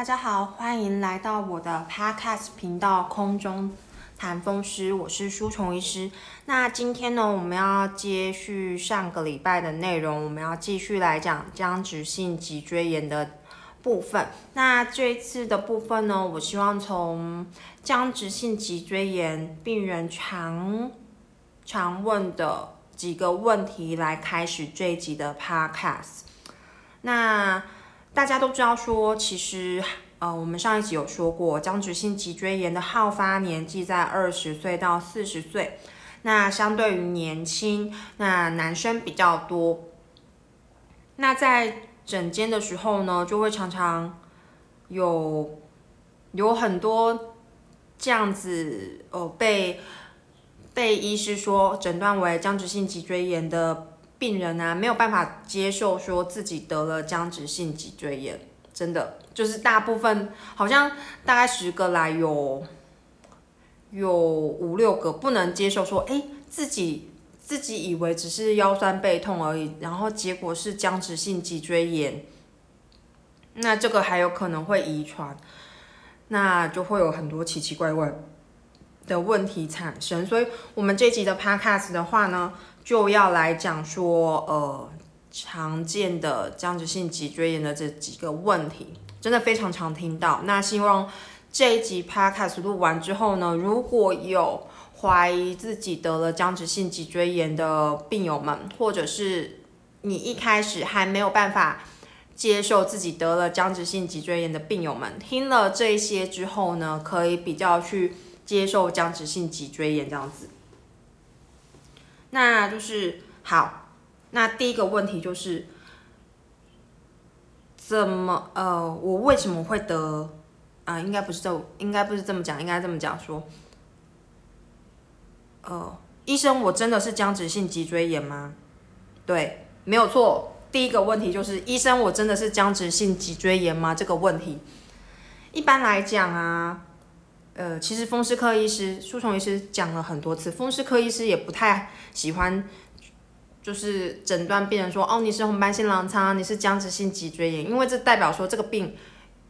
大家好，欢迎来到我的 Podcast 频道空中谈风湿，我是舒虫医师。那今天呢，我们要接续上个礼拜的内容，我们要继续来讲僵直性脊椎炎的部分。那这一次的部分呢，我希望从僵直性脊椎炎病人常常问的几个问题来开始这一集的 Podcast。那大家都知道说，其实呃，我们上一集有说过，僵直性脊椎炎的好发年纪在二十岁到四十岁。那相对于年轻，那男生比较多。那在诊间的时候呢，就会常常有有很多这样子呃被被医师说诊断为僵直性脊椎炎的。病人啊，没有办法接受说自己得了僵直性脊椎炎，真的就是大部分好像大概十个来有有五六个不能接受说，哎，自己自己以为只是腰酸背痛而已，然后结果是僵直性脊椎炎，那这个还有可能会遗传，那就会有很多奇奇怪怪的问题产生。所以，我们这集的 podcast 的话呢。就要来讲说，呃，常见的僵直性脊椎炎的这几个问题，真的非常常听到。那希望这一集 podcast 录完之后呢，如果有怀疑自己得了僵直性脊椎炎的病友们，或者是你一开始还没有办法接受自己得了僵直性脊椎炎的病友们，听了这些之后呢，可以比较去接受僵直性脊椎炎这样子。那就是好，那第一个问题就是，怎么呃，我为什么会得啊？应该不是这，应该不是这么讲，应该这么讲说，呃，医生，我真的是僵直性脊椎炎吗？对，没有错。第一个问题就是，医生，我真的是僵直性脊椎炎吗？这个问题，一般来讲啊。呃，其实风湿科医师、舒虫医师讲了很多次，风湿科医师也不太喜欢，就是诊断病人说，哦，你是红斑性狼疮，你是僵直性脊椎炎，因为这代表说这个病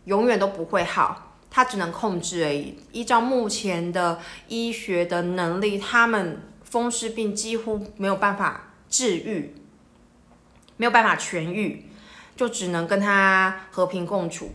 永远都不会好，它只能控制而已。依照目前的医学的能力，他们风湿病几乎没有办法治愈，没有办法痊愈，就只能跟他和平共处。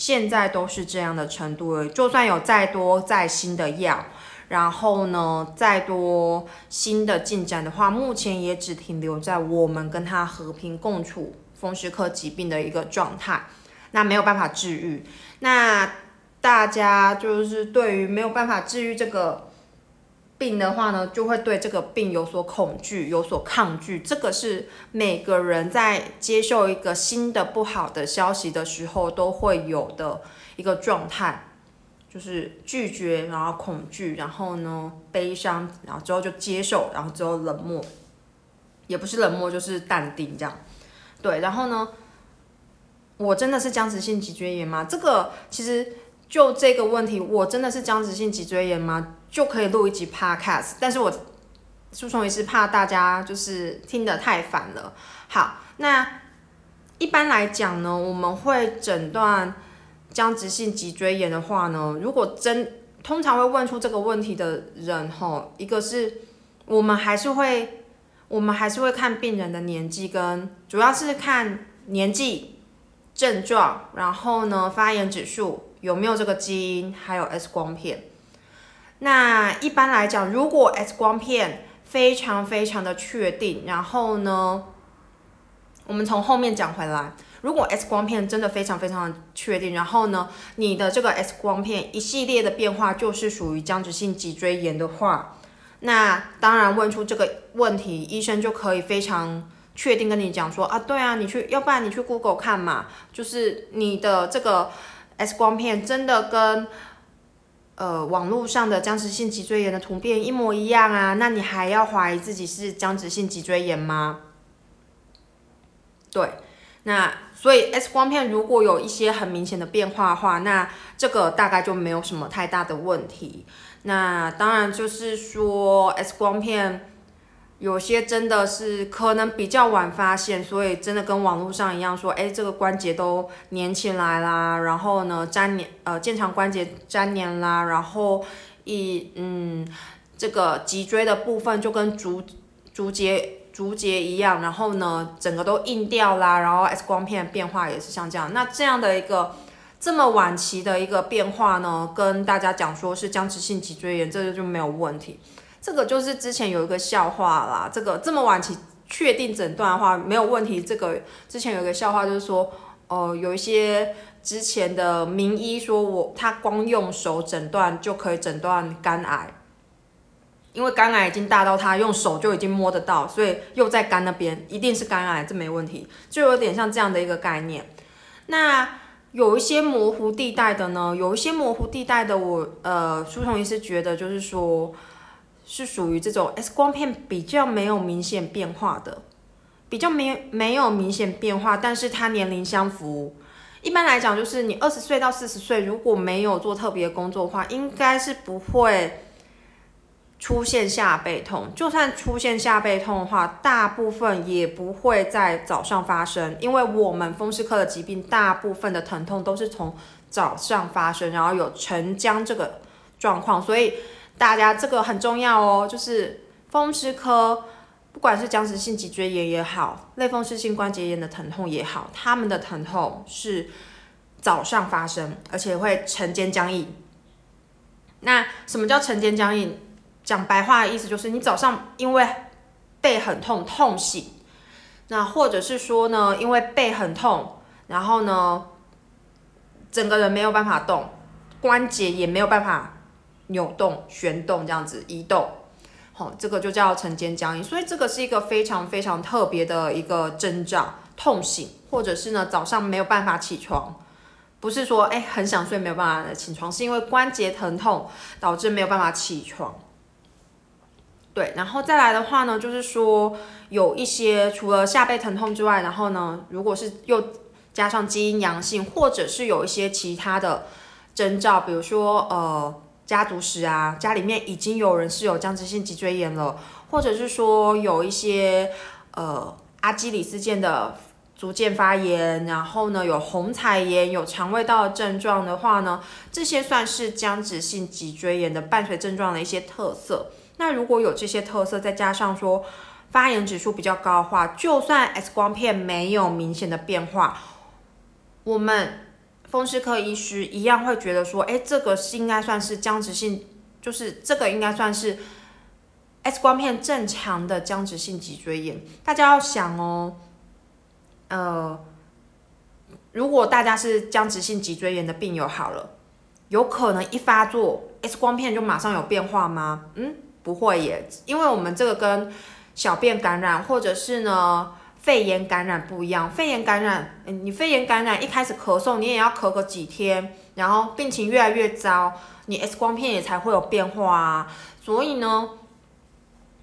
现在都是这样的程度了，就算有再多再新的药，然后呢，再多新的进展的话，目前也只停留在我们跟他和平共处风湿科疾病的一个状态，那没有办法治愈。那大家就是对于没有办法治愈这个。病的话呢，就会对这个病有所恐惧、有所抗拒。这个是每个人在接受一个新的不好的消息的时候都会有的一个状态，就是拒绝，然后恐惧，然后呢悲伤，然后之后就接受，然后之后冷漠，也不是冷漠，就是淡定这样。对，然后呢，我真的是僵直性脊椎炎吗？这个其实就这个问题，我真的是僵直性脊椎炎吗？就可以录一集 podcast，但是我诉讼也是怕大家就是听得太烦了。好，那一般来讲呢，我们会诊断僵直性脊椎炎的话呢，如果真通常会问出这个问题的人吼，一个是我们还是会我们还是会看病人的年纪跟主要是看年纪、症状，然后呢发炎指数有没有这个基因，还有 X 光片。那一般来讲，如果 X 光片非常非常的确定，然后呢，我们从后面讲回来，如果 X 光片真的非常非常的确定，然后呢，你的这个 X 光片一系列的变化就是属于僵直性脊椎炎的话，那当然问出这个问题，医生就可以非常确定跟你讲说啊，对啊，你去，要不然你去 Google 看嘛，就是你的这个 X 光片真的跟。呃，网络上的僵直性脊椎炎的图片一模一样啊，那你还要怀疑自己是僵直性脊椎炎吗？对，那所以 X 光片如果有一些很明显的变化的话，那这个大概就没有什么太大的问题。那当然就是说 X 光片，有些真的是可能比较晚发现，所以真的跟网络上一样说，哎，这个关节都粘起来啦，然后呢粘连呃腱长关节粘连啦，然后一嗯这个脊椎的部分就跟竹竹节竹节一样，然后呢整个都硬掉啦，然后 X 光片变化也是像这样，那这样的一个这么晚期的一个变化呢，跟大家讲说是僵直性脊椎炎，这个就没有问题。这个就是之前有一个笑话啦，这个这么晚期确定诊断的话没有问题。这个之前有一个笑话就是说，哦，有一些之前的名医说我他光用手诊断就可以诊断肝癌，因为肝癌已经大到他用手就已经摸得到，所以又在肝那边一定是肝癌，这没问题，就有点像这样的一个概念。那有一些模糊地带的呢，有一些模糊地带的，我呃，苏同医师觉得就是说。是属于这种 X 光片比较没有明显变化的，比较没没有明显变化，但是它年龄相符。一般来讲，就是你二十岁到四十岁，如果没有做特别工作的话，应该是不会出现下背痛。就算出现下背痛的话，大部分也不会在早上发生，因为我们风湿科的疾病，大部分的疼痛都是从早上发生，然后有沉僵这个状况，所以。大家这个很重要哦，就是风湿科，不管是僵直性脊椎炎也好，类风湿性关节炎的疼痛也好，他们的疼痛是早上发生，而且会晨间僵硬。那什么叫晨间僵硬？讲白话的意思就是你早上因为背很痛痛醒，那或者是说呢，因为背很痛，然后呢，整个人没有办法动，关节也没有办法。扭动、旋动这样子移动，好，这个就叫晨间僵硬。所以这个是一个非常非常特别的一个征兆，痛醒，或者是呢早上没有办法起床，不是说哎很想睡没有办法起床，是因为关节疼痛导致没有办法起床。对，然后再来的话呢，就是说有一些除了下背疼痛之外，然后呢，如果是又加上基因阳性，或者是有一些其他的征兆，比如说呃。家族史啊，家里面已经有人是有僵直性脊椎炎了，或者是说有一些呃阿基里斯腱的逐渐发炎，然后呢有红彩炎、有肠胃道的症状的话呢，这些算是僵直性脊椎炎的伴随症状的一些特色。那如果有这些特色，再加上说发炎指数比较高的话，就算 X 光片没有明显的变化，我们。风湿科医师一样会觉得说，哎，这个是应该算是僵直性，就是这个应该算是 X 光片正常的僵直性脊椎炎。大家要想哦，呃，如果大家是僵直性脊椎炎的病友好了，有可能一发作 X 光片就马上有变化吗？嗯，不会耶，因为我们这个跟小便感染或者是呢。肺炎感染不一样，肺炎感染，你肺炎感染一开始咳嗽，你也要咳个几天，然后病情越来越糟，你 X 光片也才会有变化啊。所以呢，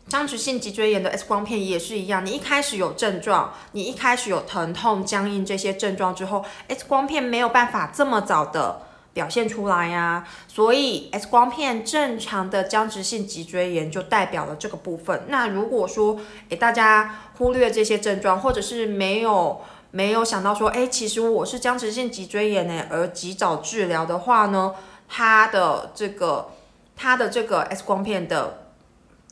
僵直性脊椎炎的 X 光片也是一样，你一开始有症状，你一开始有疼痛、僵硬这些症状之后，X 光片没有办法这么早的。表现出来呀，所以 X 光片正常的僵直性脊椎炎就代表了这个部分。那如果说诶大家忽略这些症状，或者是没有没有想到说，诶其实我是僵直性脊椎炎呢，而及早治疗的话呢，它的这个它的这个 X 光片的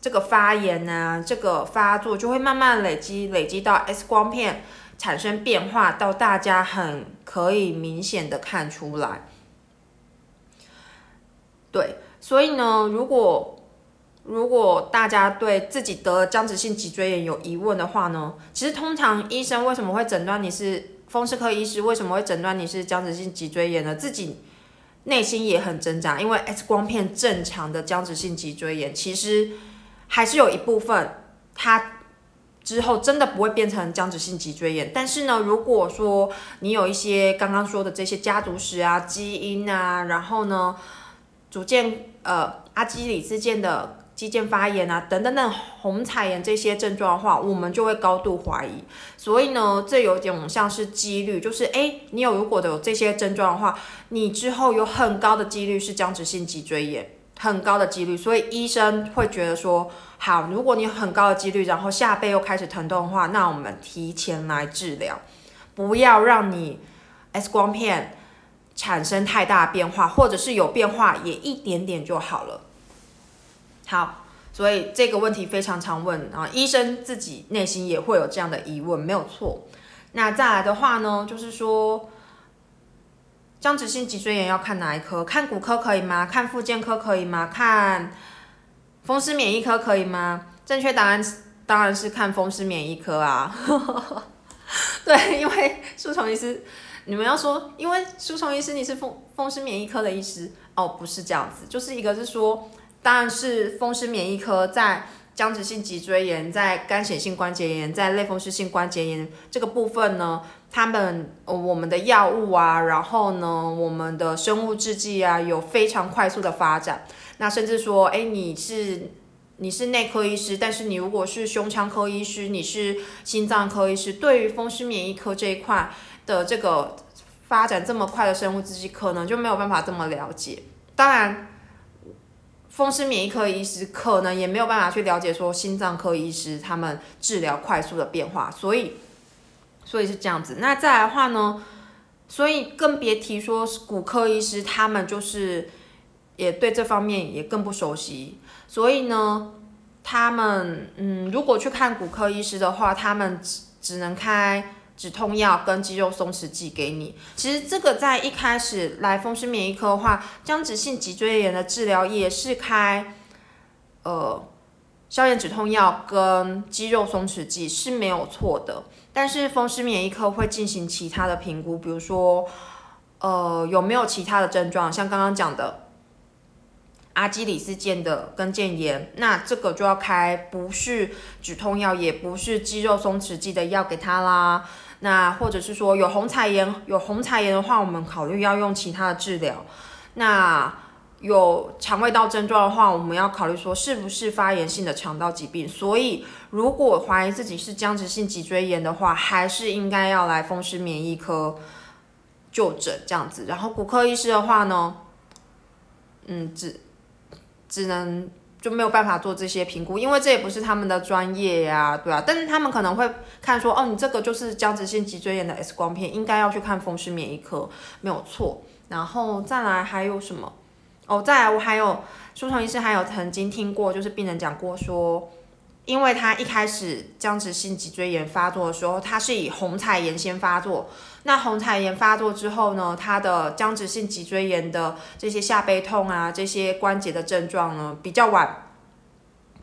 这个发炎呢，这个发作就会慢慢累积，累积到 X 光片产生变化，到大家很可以明显的看出来。对，所以呢，如果如果大家对自己得僵直性脊椎炎有疑问的话呢，其实通常医生为什么会诊断你是风湿科医师，为什么会诊断你是僵直性脊椎炎呢？自己内心也很挣扎，因为 X 光片正常的僵直性脊椎炎，其实还是有一部分它之后真的不会变成僵直性脊椎炎。但是呢，如果说你有一些刚刚说的这些家族史啊、基因啊，然后呢。逐渐呃阿基里斯腱的肌腱发炎啊，等等等红彩炎这些症状的话，我们就会高度怀疑。所以呢，这有点像是几率，就是哎，你有如果有这些症状的话，你之后有很高的几率是僵直性脊椎炎，很高的几率，所以医生会觉得说，好，如果你有很高的几率，然后下背又开始疼痛的话，那我们提前来治疗，不要让你 X 光片产生太大变化，或者是有变化也一点点就好了。好，所以这个问题非常常问啊，医生自己内心也会有这样的疑问，没有错。那再来的话呢，就是说。僵直性脊椎炎要看哪一科？看骨科可以吗？看附件科可以吗？看风湿免疫科可以吗？正确答案当然是看风湿免疫科啊。对，因为舒虫医师，你们要说，因为舒虫医师你是风风湿免疫科的医师哦，不是这样子，就是一个是说，当然是风湿免疫科在。僵直性脊椎炎、在干显性关节炎、在类风湿性关节炎这个部分呢，他们呃我们的药物啊，然后呢，我们的生物制剂啊，有非常快速的发展。那甚至说，哎，你是你是内科医师，但是你如果是胸腔科医师，你是心脏科医师，对于风湿免疫科这一块的这个发展这么快的生物制剂，可能就没有办法这么了解。当然。风湿免疫科医师可能也没有办法去了解说心脏科医师他们治疗快速的变化，所以，所以是这样子。那再来的话呢，所以更别提说骨科医师他们就是也对这方面也更不熟悉，所以呢，他们嗯，如果去看骨科医师的话，他们只只能开。止痛药跟肌肉松弛剂给你。其实这个在一开始来风湿免疫科的话，僵直性脊椎炎的治疗也是开呃消炎止痛药跟肌肉松弛剂是没有错的。但是风湿免疫科会进行其他的评估，比如说呃有没有其他的症状，像刚刚讲的阿基里斯腱的跟腱炎，那这个就要开不是止痛药，也不是肌肉松弛剂的药给他啦。那或者是说有红彩炎，有红彩炎的话，我们考虑要用其他的治疗。那有肠胃道症状的话，我们要考虑说是不是发炎性的肠道疾病。所以如果怀疑自己是僵直性脊椎炎的话，还是应该要来风湿免疫科就诊这样子。然后骨科医师的话呢，嗯，只只能。就没有办法做这些评估，因为这也不是他们的专业呀，对啊。但是他们可能会看说，哦，你这个就是僵直性脊椎炎的 X 光片，应该要去看风湿免疫科，没有错。然后再来还有什么？哦，再来我还有舒畅医师还有曾经听过，就是病人讲过说，因为他一开始僵直性脊椎炎发作的时候，他是以红彩炎先发作。那红彩炎发作之后呢，他的僵直性脊椎炎的这些下背痛啊，这些关节的症状呢，比较晚，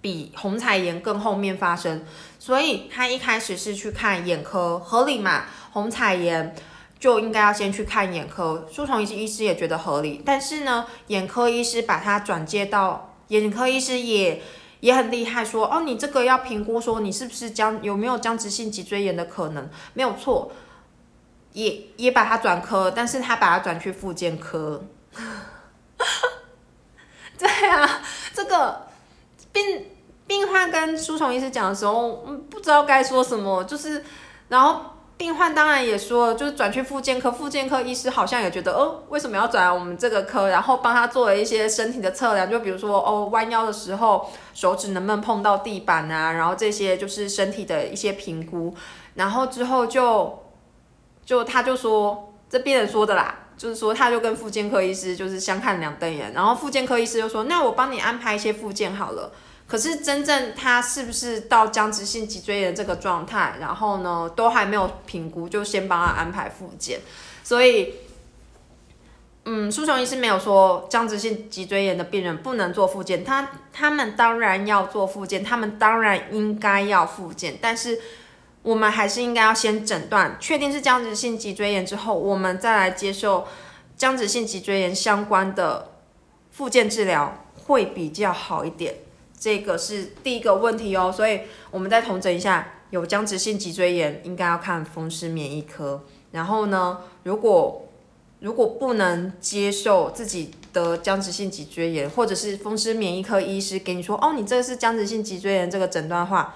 比红彩炎更后面发生，所以他一开始是去看眼科，合理嘛？红彩炎就应该要先去看眼科，舒虫医师医师也觉得合理，但是呢，眼科医师把他转接到眼科医师也也很厉害，说哦，你这个要评估说你是不是僵有没有僵直性脊椎炎的可能，没有错。也也把他转科，但是他把他转去复健科。对啊，这个病病患跟舒虫医师讲的时候，嗯，不知道该说什么，就是，然后病患当然也说，就是转去复健科，复健科医师好像也觉得，哦，为什么要转我们这个科？然后帮他做了一些身体的测量，就比如说，哦，弯腰的时候手指能不能碰到地板啊？然后这些就是身体的一些评估，然后之后就。就他就说这病人说的啦，就是说他就跟妇健科医师就是相看两瞪眼，然后妇健科医师就说那我帮你安排一些复健好了。可是真正他是不是到僵直性脊椎炎这个状态，然后呢都还没有评估，就先帮他安排复健。所以，嗯，苏琼医师没有说僵直性脊椎炎的病人不能做复健，他他们当然要做复健，他们当然应该要复健，但是。我们还是应该要先诊断，确定是僵直性脊椎炎之后，我们再来接受僵直性脊椎炎相关的复健治疗会比较好一点。这个是第一个问题哦，所以我们再统整一下，有僵直性脊椎炎应该要看风湿免疫科。然后呢，如果如果不能接受自己的僵直性脊椎炎，或者是风湿免疫科医师给你说，哦，你这个是僵直性脊椎炎这个诊断的话。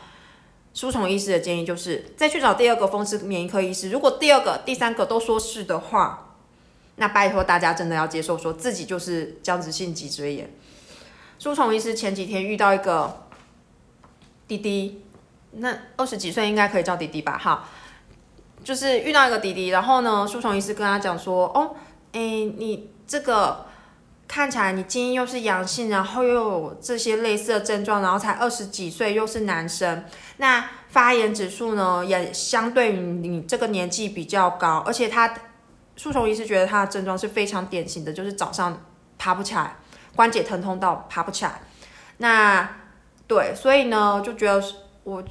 舒虫医师的建议就是再去找第二个风湿免疫科医师。如果第二个、第三个都说是的话，那拜托大家真的要接受，说自己就是僵直性脊椎炎。舒虫医师前几天遇到一个弟弟，那二十几岁应该可以叫弟弟吧？哈，就是遇到一个弟弟，然后呢，舒虫医师跟他讲说，哦，哎，你这个看起来你基因又是阳性，然后又有这些类似的症状，然后才二十几岁，又是男生，那发炎指数呢也相对于你这个年纪比较高，而且他舒虫医师觉得他的症状是非常典型的，就是早上爬不起来。关节疼痛到爬不起来，那对，所以呢，就觉得我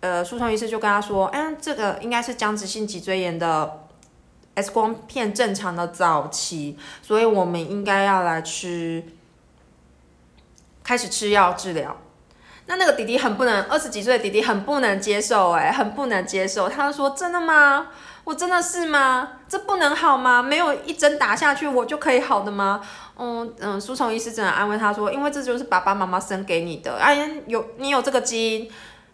呃，舒通医师就跟他说，哎，这个应该是僵直性脊椎炎的 X 光片正常的早期，所以我们应该要来吃，开始吃药治疗。那那个弟弟很不能，二十几岁的弟弟很不能接受，哎，很不能接受。他说：“真的吗？我真的是吗？这不能好吗？没有一针打下去，我就可以好的吗？”嗯嗯，书虫医师只能安慰他说：“因为这就是爸爸妈妈生给你的，哎呀，有你有这个基因，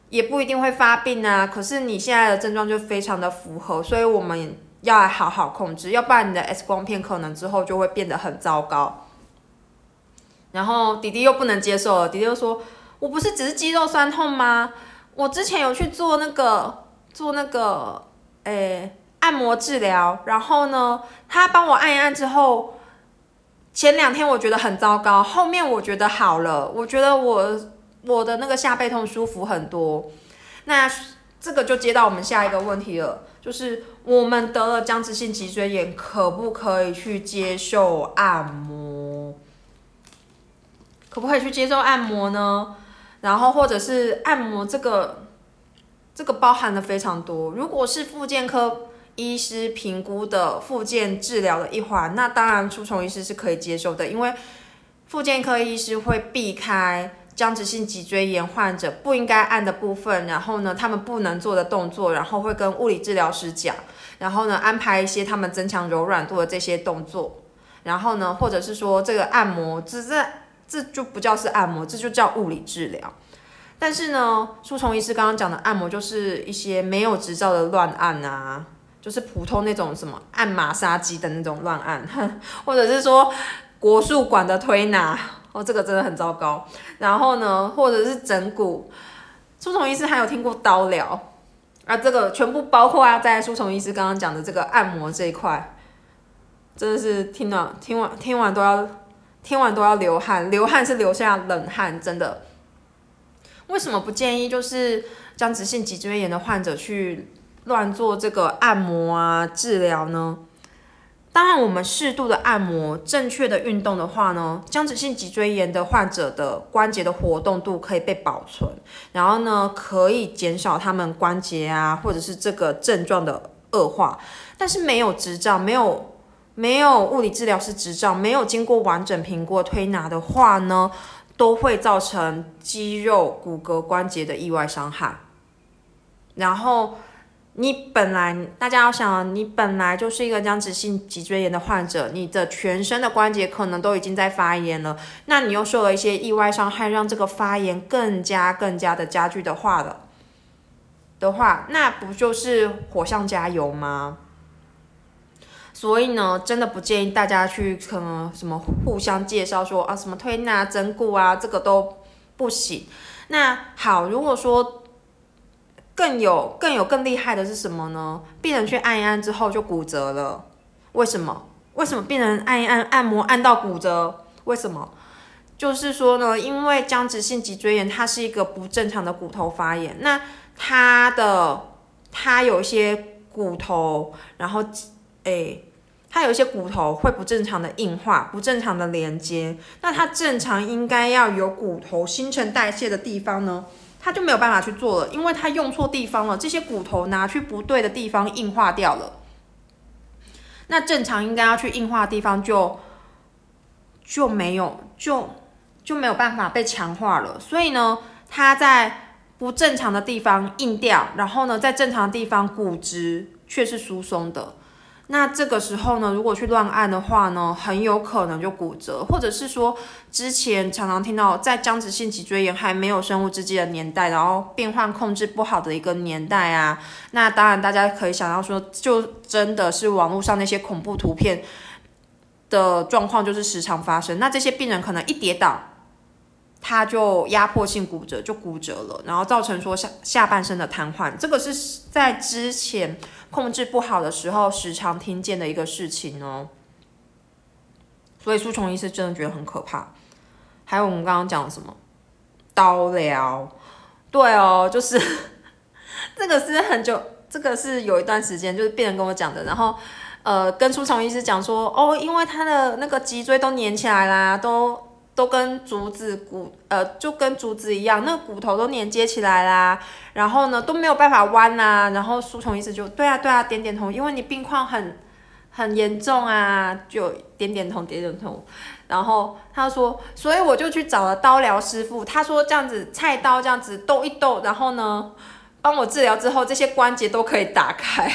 也不一定会发病啊。可是你现在的症状就非常的符合，所以我们要来好好控制，要不然你的 X 光片可能之后就会变得很糟糕。”然后弟弟又不能接受了，弟弟又说：“我不是只是肌肉酸痛吗？我之前有去做那个做那个诶按摩治疗，然后呢，他帮我按一按之后。”前两天我觉得很糟糕，后面我觉得好了，我觉得我我的那个下背痛舒服很多。那这个就接到我们下一个问题了，就是我们得了僵直性脊椎炎，可不可以去接受按摩？可不可以去接受按摩呢？然后或者是按摩这个这个包含的非常多，如果是复健科。医师评估的复健治疗的一环，那当然出虫医师是可以接受的，因为附件科医师会避开僵直性脊椎炎患者不应该按的部分，然后呢，他们不能做的动作，然后会跟物理治疗师讲，然后呢，安排一些他们增强柔软度的这些动作，然后呢，或者是说这个按摩，只是这就不叫是按摩，这就叫物理治疗。但是呢，舒虫医师刚刚讲的按摩，就是一些没有执照的乱按啊。就是普通那种什么按马杀鸡的那种乱按，或者是说国术馆的推拿，哦，这个真的很糟糕。然后呢，或者是整骨，舒虫医师还有听过刀疗，啊，这个全部包括啊，在舒虫医师刚刚讲的这个按摩这一块，真的是听了听完听完都要听完都要流汗，流汗是流下冷汗，真的。为什么不建议就是僵直性脊椎炎的患者去？乱做这个按摩啊治疗呢？当然，我们适度的按摩、正确的运动的话呢，僵直性脊椎炎的患者的关节的活动度可以被保存，然后呢，可以减少他们关节啊或者是这个症状的恶化。但是没有执照、没有没有物理治疗师执照、没有经过完整评估推拿的话呢，都会造成肌肉、骨骼、关节的意外伤害，然后。你本来大家要想，你本来就是一个僵直性脊椎炎的患者，你的全身的关节可能都已经在发炎了，那你又受了一些意外伤害，让这个发炎更加更加的加剧的话了的话，那不就是火上加油吗？所以呢，真的不建议大家去可能什么互相介绍说啊什么推拿整骨啊，这个都不行。那好，如果说。更有更有更厉害的是什么呢？病人去按一按之后就骨折了，为什么？为什么病人按一按按摩按到骨折？为什么？就是说呢，因为僵直性脊椎炎它是一个不正常的骨头发炎，那它的它有一些骨头，然后诶，它有一些骨头会不正常的硬化，不正常的连接，那它正常应该要有骨头新陈代谢的地方呢？他就没有办法去做了，因为他用错地方了，这些骨头拿去不对的地方硬化掉了。那正常应该要去硬化的地方就就没有，就就没有办法被强化了。所以呢，它在不正常的地方硬掉，然后呢，在正常的地方骨质却是疏松的。那这个时候呢，如果去乱按的话呢，很有可能就骨折，或者是说之前常常听到在僵直性脊椎炎还没有生物制剂的年代，然后病患控制不好的一个年代啊，那当然大家可以想到说，就真的是网络上那些恐怖图片的状况就是时常发生。那这些病人可能一跌倒，他就压迫性骨折，就骨折了，然后造成说下下半身的瘫痪。这个是在之前控制不好的时候时常听见的一个事情哦。所以苏崇医师真的觉得很可怕。还有我们刚刚讲什么刀疗？对哦，就是 这个是很久，这个是有一段时间就是病人跟我讲的，然后呃跟苏崇医师讲说哦，因为他的那个脊椎都粘起来啦，都。都跟竹子骨，呃，就跟竹子一样，那个骨头都连接起来啦，然后呢都没有办法弯呐，然后书虫医师就对啊对啊点点头，因为你病况很很严重啊，就点点头点点头，然后他说，所以我就去找了刀疗师傅，他说这样子菜刀这样子逗一逗，然后呢帮我治疗之后，这些关节都可以打开。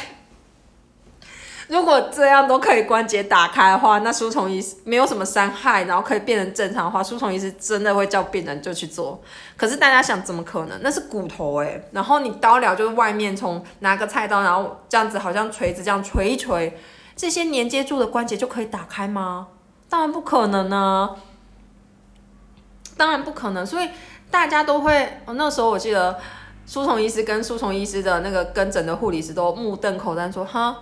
如果这样都可以关节打开的话，那书虫医师没有什么伤害，然后可以变成正常的话，书虫医师真的会叫病人就去做。可是大家想，怎么可能？那是骨头哎，然后你刀疗就是外面从拿个菜刀，然后这样子好像锤子这样锤一锤，这些连接住的关节就可以打开吗？当然不可能呢，当然不可能。所以大家都会，那时候我记得书虫医师跟书虫医师的那个跟诊的护理师都目瞪口呆说：“哈。”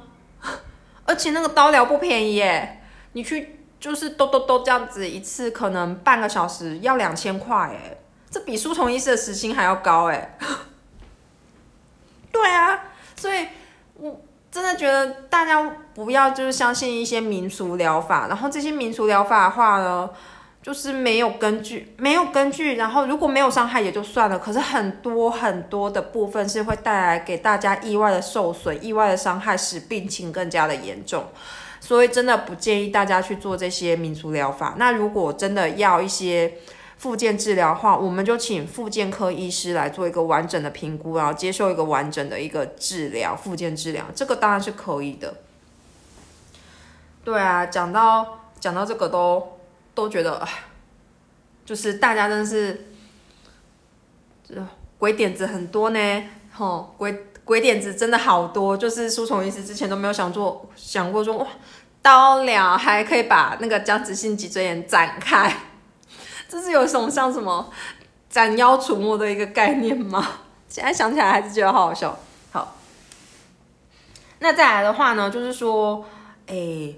而且那个刀疗不便宜耶，你去就是都都都这样子一次，可能半个小时要两千块哎，这比书虫医师的时薪还要高哎。对啊，所以我真的觉得大家不要就是相信一些民俗疗法，然后这些民俗疗法的话呢。就是没有根据，没有根据，然后如果没有伤害也就算了，可是很多很多的部分是会带来给大家意外的受损、意外的伤害，使病情更加的严重，所以真的不建议大家去做这些民族疗法。那如果真的要一些复健治疗的话，我们就请复健科医师来做一个完整的评估，然后接受一个完整的一个治疗，复健治疗，这个当然是可以的。对啊，讲到讲到这个都。都觉得，就是大家真的是，鬼点子很多呢，吼，鬼鬼点子真的好多。就是书虫医师之前都没有想做，想过说哇，刀疗还可以把那个僵直性脊椎炎展开，这是有什么像什么斩妖除魔的一个概念吗？现在想起来还是觉得好好笑。好，那再来的话呢，就是说，哎。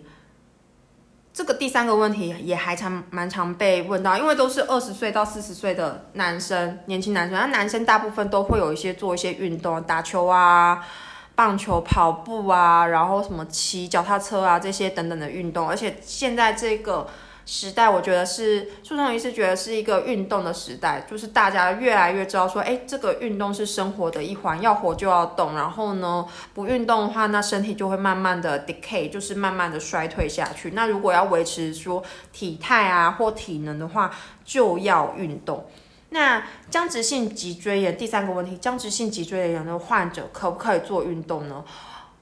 这个第三个问题也还常蛮常被问到，因为都是二十岁到四十岁的男生，年轻男生，那男生大部分都会有一些做一些运动，打球啊、棒球、跑步啊，然后什么骑脚踏车啊这些等等的运动，而且现在这个。时代，我觉得是苏崇医师觉得是一个运动的时代，就是大家越来越知道说，哎，这个运动是生活的一环，要活就要动。然后呢，不运动的话，那身体就会慢慢的 decay，就是慢慢的衰退下去。那如果要维持说体态啊或体能的话，就要运动。那僵直性脊椎炎第三个问题，僵直性脊椎炎的患者可不可以做运动呢？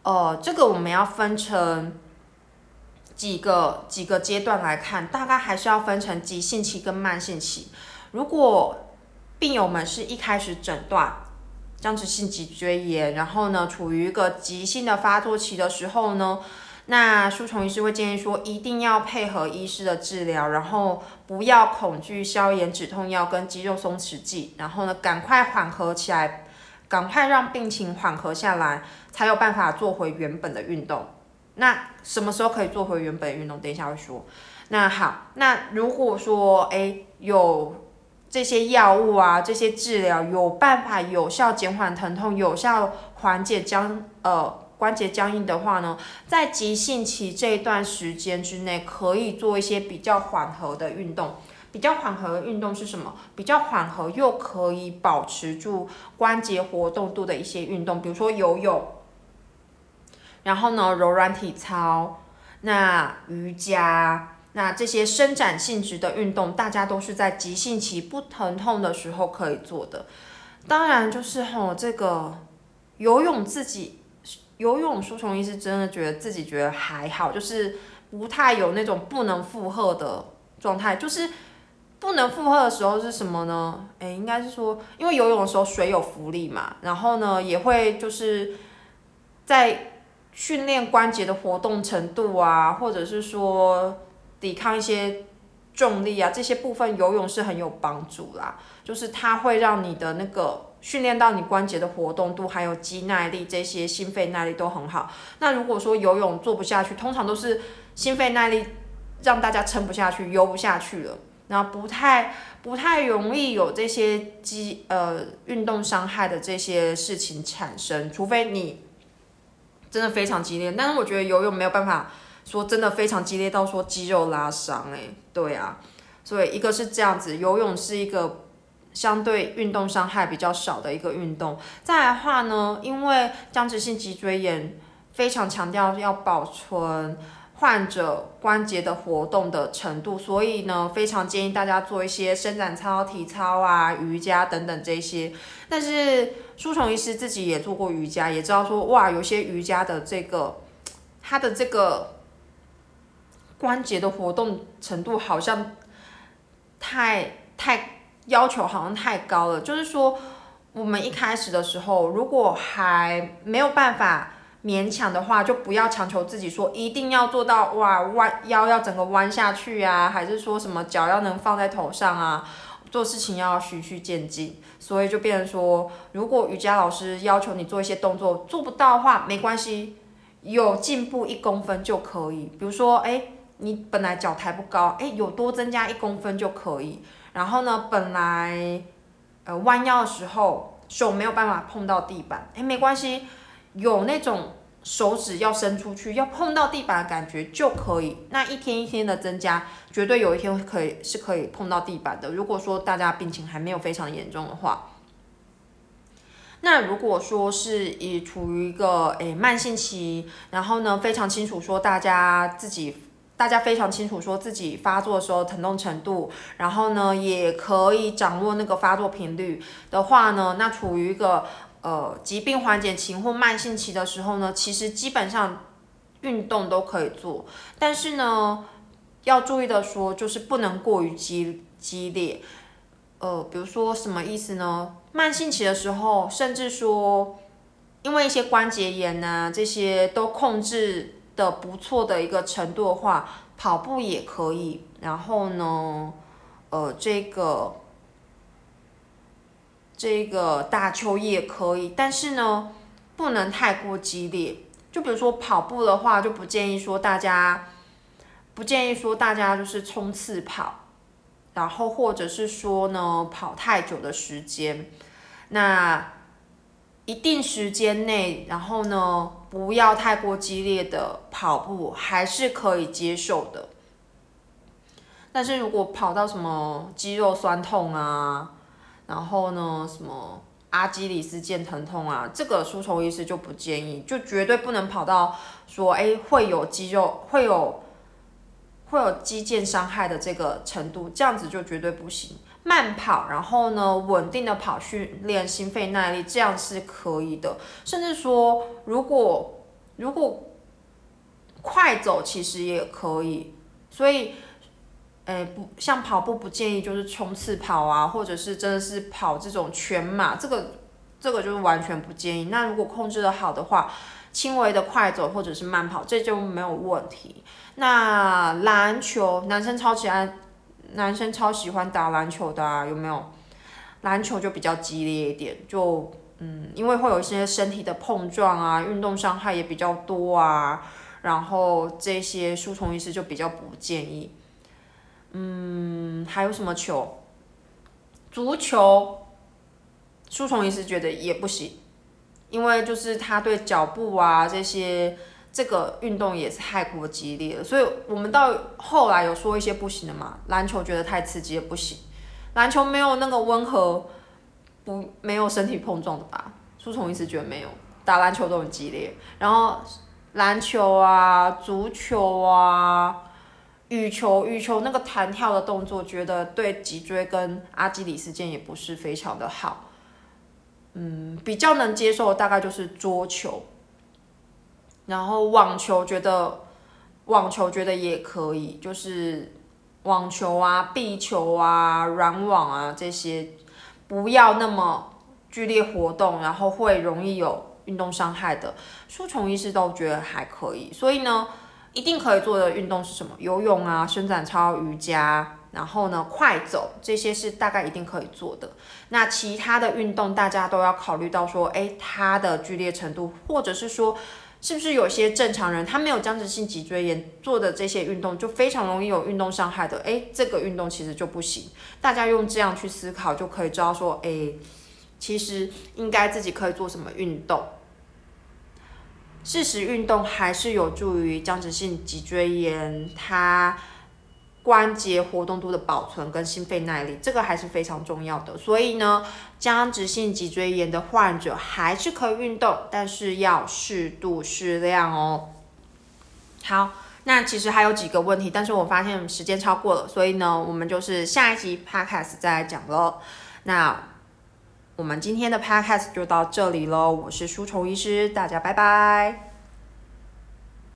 呃，这个我们要分成。几个几个阶段来看，大概还是要分成急性期跟慢性期。如果病友们是一开始诊断僵直性脊椎炎，然后呢处于一个急性的发作期的时候呢，那舒虫医师会建议说，一定要配合医师的治疗，然后不要恐惧消炎止痛药跟肌肉松弛剂，然后呢赶快缓和起来，赶快让病情缓和下来，才有办法做回原本的运动。那什么时候可以做回原本运动？等一下会说。那好，那如果说哎有这些药物啊，这些治疗有办法有效减缓疼痛、有效缓解僵呃关节僵硬的话呢，在急性期这一段时间之内，可以做一些比较缓和的运动。比较缓和的运动是什么？比较缓和又可以保持住关节活动度的一些运动，比如说游泳。然后呢，柔软体操、那瑜伽、那这些伸展性质的运动，大家都是在急性期不疼痛的时候可以做的。当然，就是吼这个游泳，自己游泳，舒虫医师真的觉得自己觉得还好，就是不太有那种不能负荷的状态。就是不能负荷的时候是什么呢？哎，应该是说，因为游泳的时候水有浮力嘛，然后呢也会就是在。训练关节的活动程度啊，或者是说抵抗一些重力啊这些部分，游泳是很有帮助啦。就是它会让你的那个训练到你关节的活动度，还有肌耐力这些心肺耐力都很好。那如果说游泳做不下去，通常都是心肺耐力让大家撑不下去，游不下去了。那不太不太容易有这些肌呃运动伤害的这些事情产生，除非你真的非常激烈。但是我觉得游泳没有办法说真的非常激烈到说肌肉拉伤，诶，对啊，所以一个是这样子，游泳是一个相对运动伤害比较少的一个运动。再来的话呢，因为僵直性脊椎炎非常强调要保存。患者关节的活动的程度，所以呢，非常建议大家做一些伸展操、体操啊、瑜伽等等这些。但是舒虫医师自己也做过瑜伽，也知道说，哇，有些瑜伽的这个，它的这个关节的活动程度好像太太要求好像太高了。就是说，我们一开始的时候，如果还没有办法。勉强的话，就不要强求自己说一定要做到哇弯腰要整个弯下去啊，还是说什么脚要能放在头上啊？做事情要循序渐进，所以就变成说，如果瑜伽老师要求你做一些动作做不到的话，没关系，有进步一公分就可以。比如说，哎，你本来脚抬不高，哎，有多增加一公分就可以。然后呢，本来呃弯腰的时候手没有办法碰到地板，哎，没关系。有那种手指要伸出去，要碰到地板的感觉就可以。那一天一天的增加，绝对有一天可以是可以碰到地板的。如果说大家病情还没有非常严重的话，那如果说是以处于一个诶慢性期，然后呢非常清楚说大家自己，大家非常清楚说自己发作的时候疼痛程度，然后呢也可以掌握那个发作频率的话呢，那处于一个。呃，疾病缓解期或慢性期的时候呢，其实基本上运动都可以做，但是呢，要注意的说，就是不能过于激激烈。呃，比如说什么意思呢？慢性期的时候，甚至说因为一些关节炎呐，这些都控制的不错的一个程度的话，跑步也可以。然后呢，呃，这个。这个打球也可以，但是呢，不能太过激烈。就比如说跑步的话，就不建议说大家，不建议说大家就是冲刺跑，然后或者是说呢跑太久的时间。那一定时间内，然后呢不要太过激烈的跑步，还是可以接受的。但是如果跑到什么肌肉酸痛啊，然后呢，什么阿基里斯腱疼痛啊，这个输虫医师就不建议，就绝对不能跑到说，哎，会有肌肉会有会有肌腱伤害的这个程度，这样子就绝对不行。慢跑，然后呢，稳定的跑训练心肺耐力，这样是可以的。甚至说，如果如果快走，其实也可以。所以。诶，不像跑步不建议就是冲刺跑啊，或者是真的是跑这种全马，这个这个就是完全不建议。那如果控制的好的话，轻微的快走或者是慢跑，这就没有问题。那篮球，男生超喜欢，男生超喜欢打篮球的啊，有没有？篮球就比较激烈一点，就嗯，因为会有一些身体的碰撞啊，运动伤害也比较多啊，然后这些输虫医师就比较不建议。嗯，还有什么球？足球，书虫医师觉得也不行，因为就是他对脚步啊这些这个运动也是太过激烈了，所以我们到后来有说一些不行的嘛。篮球觉得太刺激也不行，篮球没有那个温和，不没有身体碰撞的吧？书虫医师觉得没有，打篮球都很激烈，然后篮球啊，足球啊。羽球，羽球那个弹跳的动作，觉得对脊椎跟阿基里斯腱也不是非常的好。嗯，比较能接受大概就是桌球，然后网球觉得网球觉得也可以，就是网球啊、壁球啊、软网啊这些，不要那么剧烈活动，然后会容易有运动伤害的，书虫医师都觉得还可以，所以呢。一定可以做的运动是什么？游泳啊，伸展操、瑜伽，然后呢快走，这些是大概一定可以做的。那其他的运动，大家都要考虑到说，诶，它的剧烈程度，或者是说。是不是有些正常人他没有僵直性脊椎炎做的这些运动就非常容易有运动伤害的？诶，这个运动其实就不行。大家用这样去思考就可以知道说，诶，其实应该自己可以做什么运动。适时运动还是有助于僵直性脊椎炎它。关节活动度的保存跟心肺耐力，这个还是非常重要的。所以呢，僵直性脊椎炎的患者还是可以运动，但是要适度适量哦。好，那其实还有几个问题，但是我发现时间超过了，所以呢，我们就是下一集 podcast 再来讲喽。那我们今天的 podcast 就到这里喽，我是书虫医师，大家拜拜。